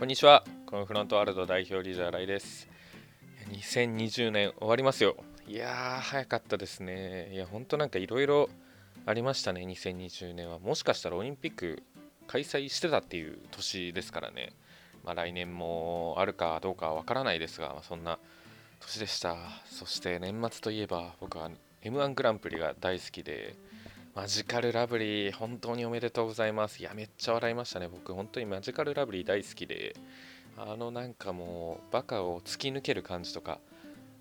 こんにちは。コンフロントワールド代表リザーライです。2020年終わりますよ。いやー、早かったですね。いや、ほんとなんかいろいろありましたね、2020年は。もしかしたらオリンピック開催してたっていう年ですからね。まあ、来年もあるかどうかはわからないですが、まあ、そんな年でした。そして年末といえば僕は M1 グランプリが大好きで、マジカルラブリー、本当におめでとうございます。いや、めっちゃ笑いましたね。僕、本当にマジカルラブリー大好きで、あのなんかもう、バカを突き抜ける感じとか、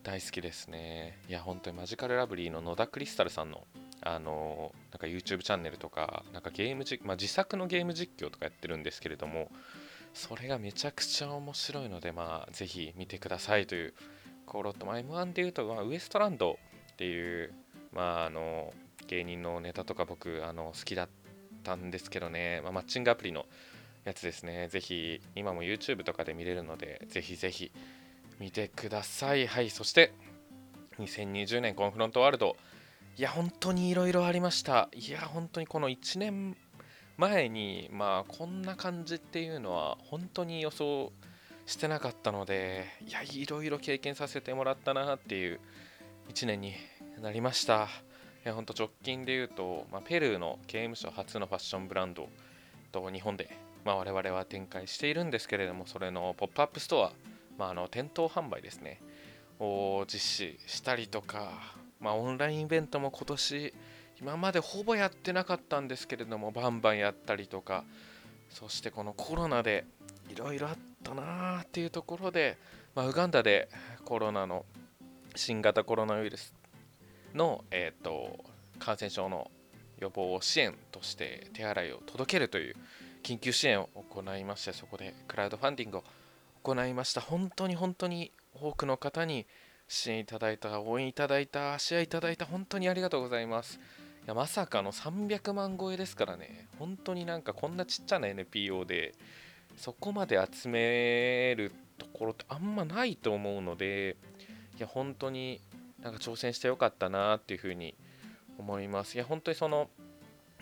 大好きですね。いや、本当にマジカルラブリーの野田クリスタルさんの、あの、なんか YouTube チャンネルとか、なんかゲーム実、まあ、自作のゲーム実況とかやってるんですけれども、それがめちゃくちゃ面白いので、まあ、ぜひ見てくださいという、コーロット、まあ、M1 で言うと、まあ、ウエストランドっていう、まあ、あの、芸人のネタとか僕あの好きだったんですけどね、まあ、マッチングアプリのやつですね。ぜひ今も YouTube とかで見れるのでぜひぜひ見てください。はいそして2020年コンフロントワールド。いや本当にいろいろありました。いや本当にこの1年前にまあこんな感じっていうのは本当に予想してなかったのでいやいろいろ経験させてもらったなっていう1年になりました。や本当直近で言うと、まあ、ペルーの刑務所初のファッションブランドと日本で、まあ、我々は展開しているんですけれどもそれのポップアップストア、まあ、あの店頭販売ですねを実施したりとか、まあ、オンラインイベントも今年今までほぼやってなかったんですけれどもバンバンやったりとかそしてこのコロナでいろいろあったなーっていうところで、まあ、ウガンダでコロナの新型コロナウイルスの、えーと、感染症の予防支援として手洗いを届けるという緊急支援を行いましてそこでクラウドファンディングを行いました。本当に本当に多くの方に支援いただいた応援いただいたシェアいただいた本当にありがとうございます。いやまさかの300万超えですからね。本当になんかこんなちっちゃな NPO でそこまで集めるところってあんまないと思うのでいや本当になんか挑戦してよかったなっていうふうに思います。いや本当にその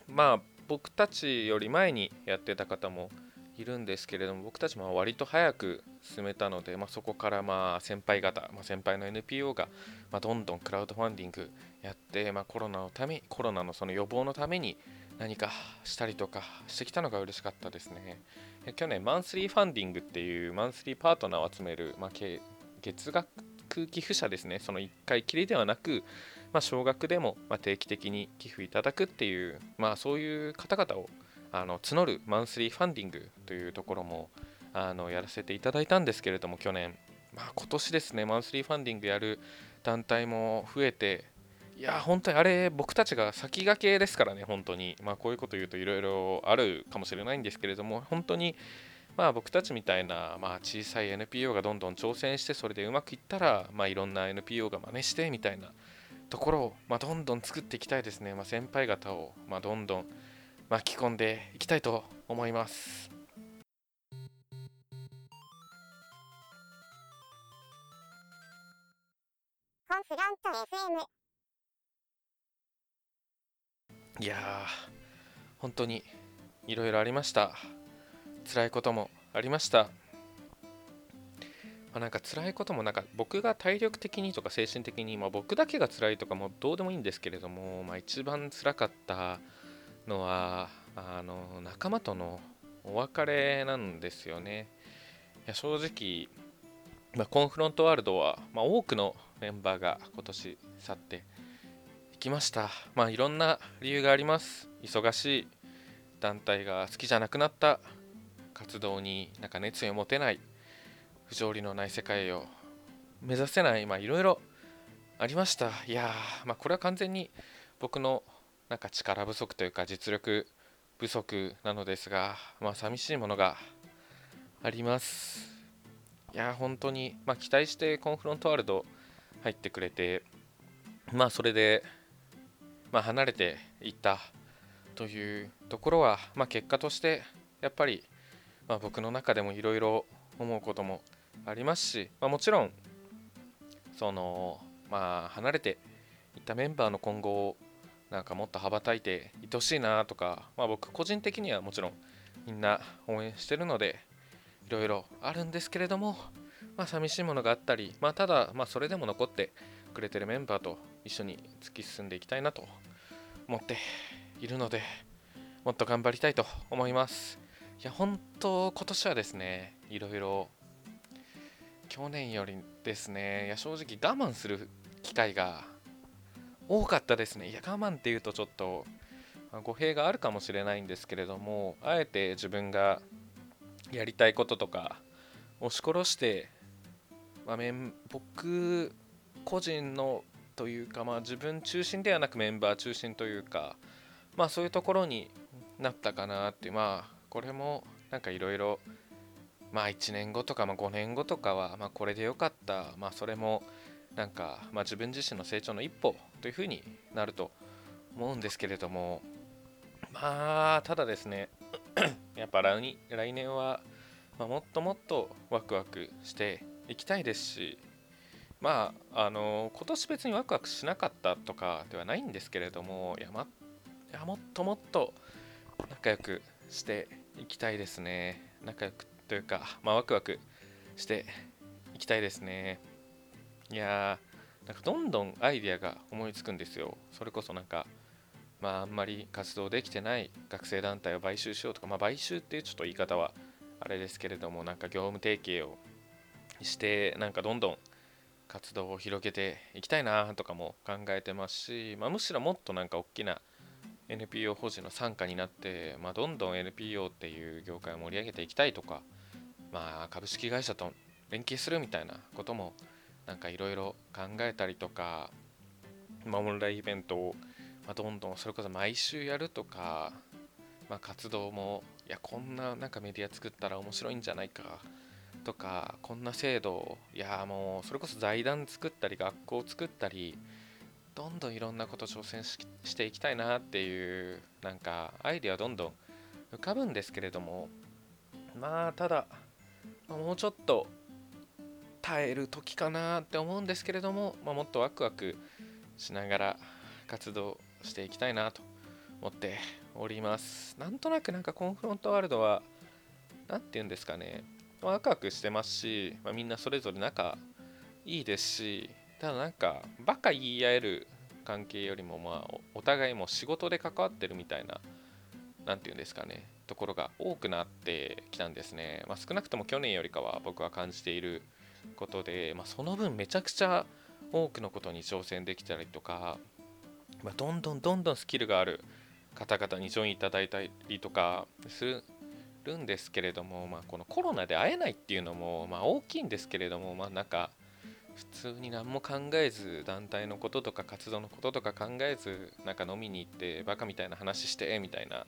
まあ僕たちより前にやってた方もいるんですけれども僕たちも割と早く進めたので、まあ、そこからまあ先輩方、まあ、先輩の NPO がまどんどんクラウドファンディングやって、まあ、コロナのためコロナのその予防のために何かしたりとかしてきたのが嬉しかったですね去年マンスリーファンディングっていうマンスリーパートナーを集める、まあ、月額寄付者ですね、その1回きりではなく、まあ、少額でもま定期的に寄付いただくっていう、まあ、そういう方々をあの募るマンスリーファンディングというところもあのやらせていただいたんですけれども、去年、まあ、今年ですね、マンスリーファンディングやる団体も増えて、いや、本当にあれ、僕たちが先駆けですからね、本当に。まあ、こういうこと言うといろいろあるかもしれないんですけれども、本当にまあ、僕たちみたいな、まあ、小さい NPO がどんどん挑戦してそれでうまくいったら、まあ、いろんな NPO が真似してみたいなところを、まあ、どんどん作っていきたいですね、まあ、先輩方を、まあ、どんどん巻き込んでいきたいと思います。いやー本当にいろいろありました。辛いこともありました。まあ、なんか辛いこともなんか僕が体力的にとか精神的に、まあ、僕だけが辛いとかもどうでもいいんですけれども、まあ、一番辛かったのはあの仲間とのお別れなんですよね。いや正直、まあ、コンフロントワールドは、まあ、多くのメンバーが今年去っていきました。まあいろんな理由があります。忙しい団体が好きじゃなくなった活動になんか熱意を持てない不条理のない世界を目指せないまあいろいろありました。いやまあこれは完全に僕のなんか力不足というか実力不足なのですがまあ寂しいものがあります。いや本当にまあ期待してコンフロントワールド入ってくれてまあそれでまあ離れていったというところはまあ結果としてやっぱりまあ、僕の中でもいろいろ思うこともありますし、まあ、もちろんそのまあ離れていったメンバーの今後をなんかもっと羽ばたいていてほしいなとか、まあ、僕個人的にはもちろんみんな応援してるのでいろいろあるんですけれども、まあ、寂しいものがあったり、まあ、ただ、まあ、それでも残ってくれてるメンバーと一緒に突き進んでいきたいなと思っているのでもっと頑張りたいと思います。いや本当今年はですねいろいろ去年よりですねいや正直我慢する機会が多かったですね。いや我慢っていうとちょっと語弊があるかもしれないんですけれどもあえて自分がやりたいこととか押し殺して、まあ、僕個人のというか、まあ、自分中心ではなくメンバー中心というか、まあ、そういうところになったかなってまあこれもなんかいろいろまあ1年後とか、まあ、5年後とかは、まあ、これでよかった、まあ、それもなんか、まあ、自分自身の成長の一歩というふうになると思うんですけれどもまあただですね やっぱ来年は、まあ、もっともっとワクワクしていきたいですしまああの今年別にワクワクしなかったとかではないんですけれどもいや,、ま、いやもっともっと仲良くしていきたいですね。仲良くというか、まあ、ワクワクしていきたいですね。いやーなんかどんどんアイデアが思いつくんですよ。それこそなんかまああんまり活動できてない学生団体を買収しようとかまあ買収っていうちょっと言い方はあれですけれどもなんか業務提携をしてなんかどんどん活動を広げていきたいなとかも考えてますし、まあ、むしろもっとなんか大きな NPO 法人の傘下になって、まあ、どんどん NPO っていう業界を盛り上げていきたいとか、まあ、株式会社と連携するみたいなこともなんかいろいろ考えたりとか、まあ、オンラインイベントを、まどんどんそれこそ毎週やるとか、まあ、活動もいやこんななんかメディア作ったら面白いんじゃないかとかこんな制度いやもうそれこそ財団作ったり学校作ったりどんどんいろんなこと挑戦していきたいなっていうなんかアイデアどんどん浮かぶんですけれどもまあただもうちょっと耐える時かなって思うんですけれども、まあ、もっとワクワクしながら活動していきたいなと思っております。なんとなくなんかコンフロントワールドは何て言うんですかね。ワクワクしてますし、まあ、みんなそれぞれ仲いいですしただなんかバカ言い合える関係よりもまあお互いも仕事で関わってるみたいな何て言うんですかねところが多くなってきたんですね、まあ、少なくとも去年よりかは僕は感じていることで、まあ、その分めちゃくちゃ多くのことに挑戦できたりとか、まあ、どんどんどんどんスキルがある方々にジョインいただいたりとかするんですけれども、まあ、このコロナで会えないっていうのも、まあ、大きいんですけれども、まあ、なんか普通に何も考えず団体のこととか活動のこととか考えずなんか飲みに行ってバカみたいな話してみたいな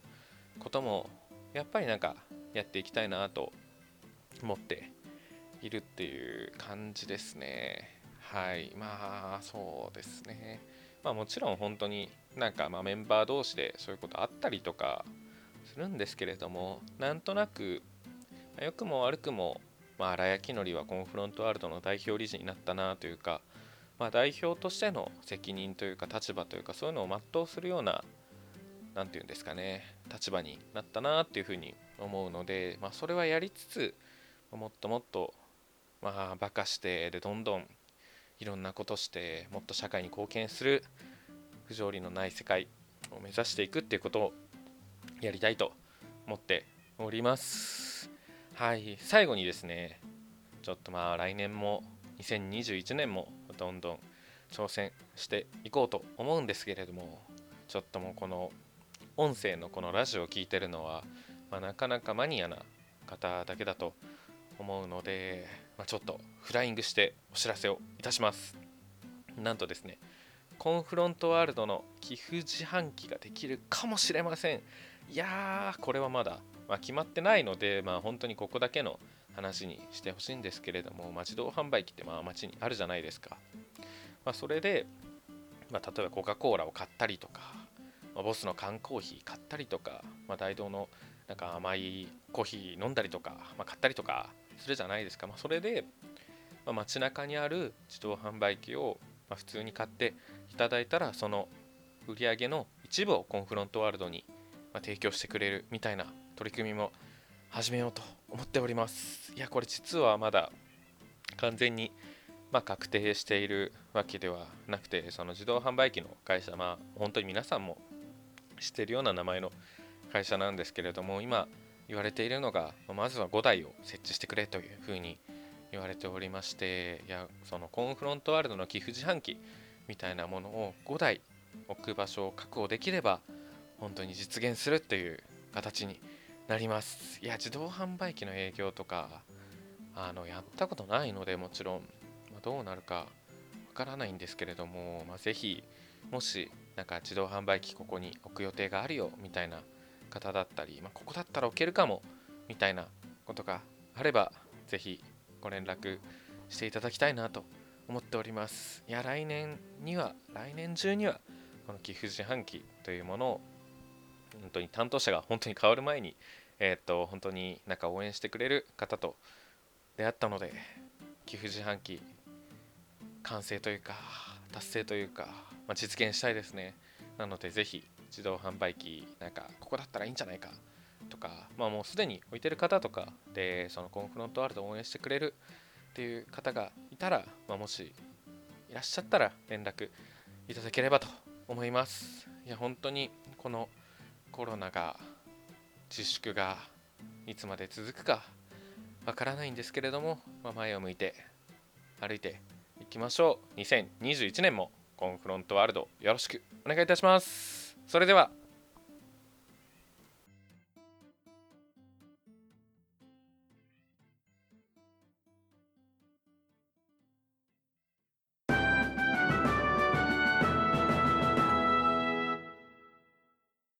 こともやっぱりなんかやっていきたいなと思っているっていう感じですね。はい。まあそうですね。まあもちろん本当になんかまメンバー同士でそういうことあったりとかするんですけれどもなんとなく良くも悪くも、まあ、荒谷きのりはコンフロントワールドの代表理事になったなというか、まあ、代表としての責任というか立場というかそういうのを全うするような何て言うんですかね立場になったなっていうふうに思うので、まあ、それはやりつつもっともっとまあバカしてでどんどんいろんなことしてもっと社会に貢献する不条理のない世界を目指していくっていうことをやりたいと思っております。はい最後にですねちょっとまあ来年も2021年もどんどん挑戦していこうと思うんですけれどもちょっともうこの音声のこのラジオを聴いてるのは、まあ、なかなかマニアな方だけだと思うので、まあ、ちょっとフライングしてお知らせをいたします。なんとですねコンフロントワールドの寄付自販機ができるかもしれません。いやーこれはまだ、まあ、決まってないので、まあ、本当にここだけの話にしてほしいんですけれども、まあ、自動販売機ってまあ街にあるじゃないですか、まあ、それで、まあ、例えばコカ・コーラを買ったりとか、まあ、ボスの缶コーヒー買ったりとか、まあ、大道のなんか甘いコーヒー飲んだりとか、まあ、買ったりとかするじゃないですか、まあ、それで、まあ、街中にある自動販売機をま普通に買っていただいたらその売り上げの一部をコンフロントワールドに提供してくれるみたいな取り組みも始めようと思っておりますいやこれ実はまだ完全にまあ、確定しているわけではなくてその自動販売機の会社まあ本当に皆さんも知っているような名前の会社なんですけれども今言われているのがまずは5台を設置してくれというふうに言われておりましていやそのコンフロントワールドの寄付自販機みたいなものを5台置く場所を確保できれば本当に実現するという形になります。いや自動販売機の営業とかあのやったことないのでもちろん、まあ、どうなるかわからないんですけれども、まあ、ぜひもしなんか自動販売機ここに置く予定があるよみたいな方だったり、まあ、ここだったら置けるかもみたいなことがあればぜひご連絡していただきたいなと思っております。いや来年には来年中にはこの寄付自販機というものを本当に担当者が本当に変わる前にえっ、と本当になんか応援してくれる方と出会ったので寄付自販機完成というか達成というか、まあ、実現したいですね。なのでぜひ自動販売機なんかここだったらいいんじゃないかとか、まあ、もうすでに置いてる方とかでそのコンフロントワールドを応援してくれるっていう方がいたら、まあ、もしいらっしゃったら連絡いただければと思います。いや本当にこのコロナが自粛がいつまで続くかわからないんですけれども、まあ、前を向いて歩いていきましょう。2021年もコンフロントワールドよろしくお願いいたします。それでは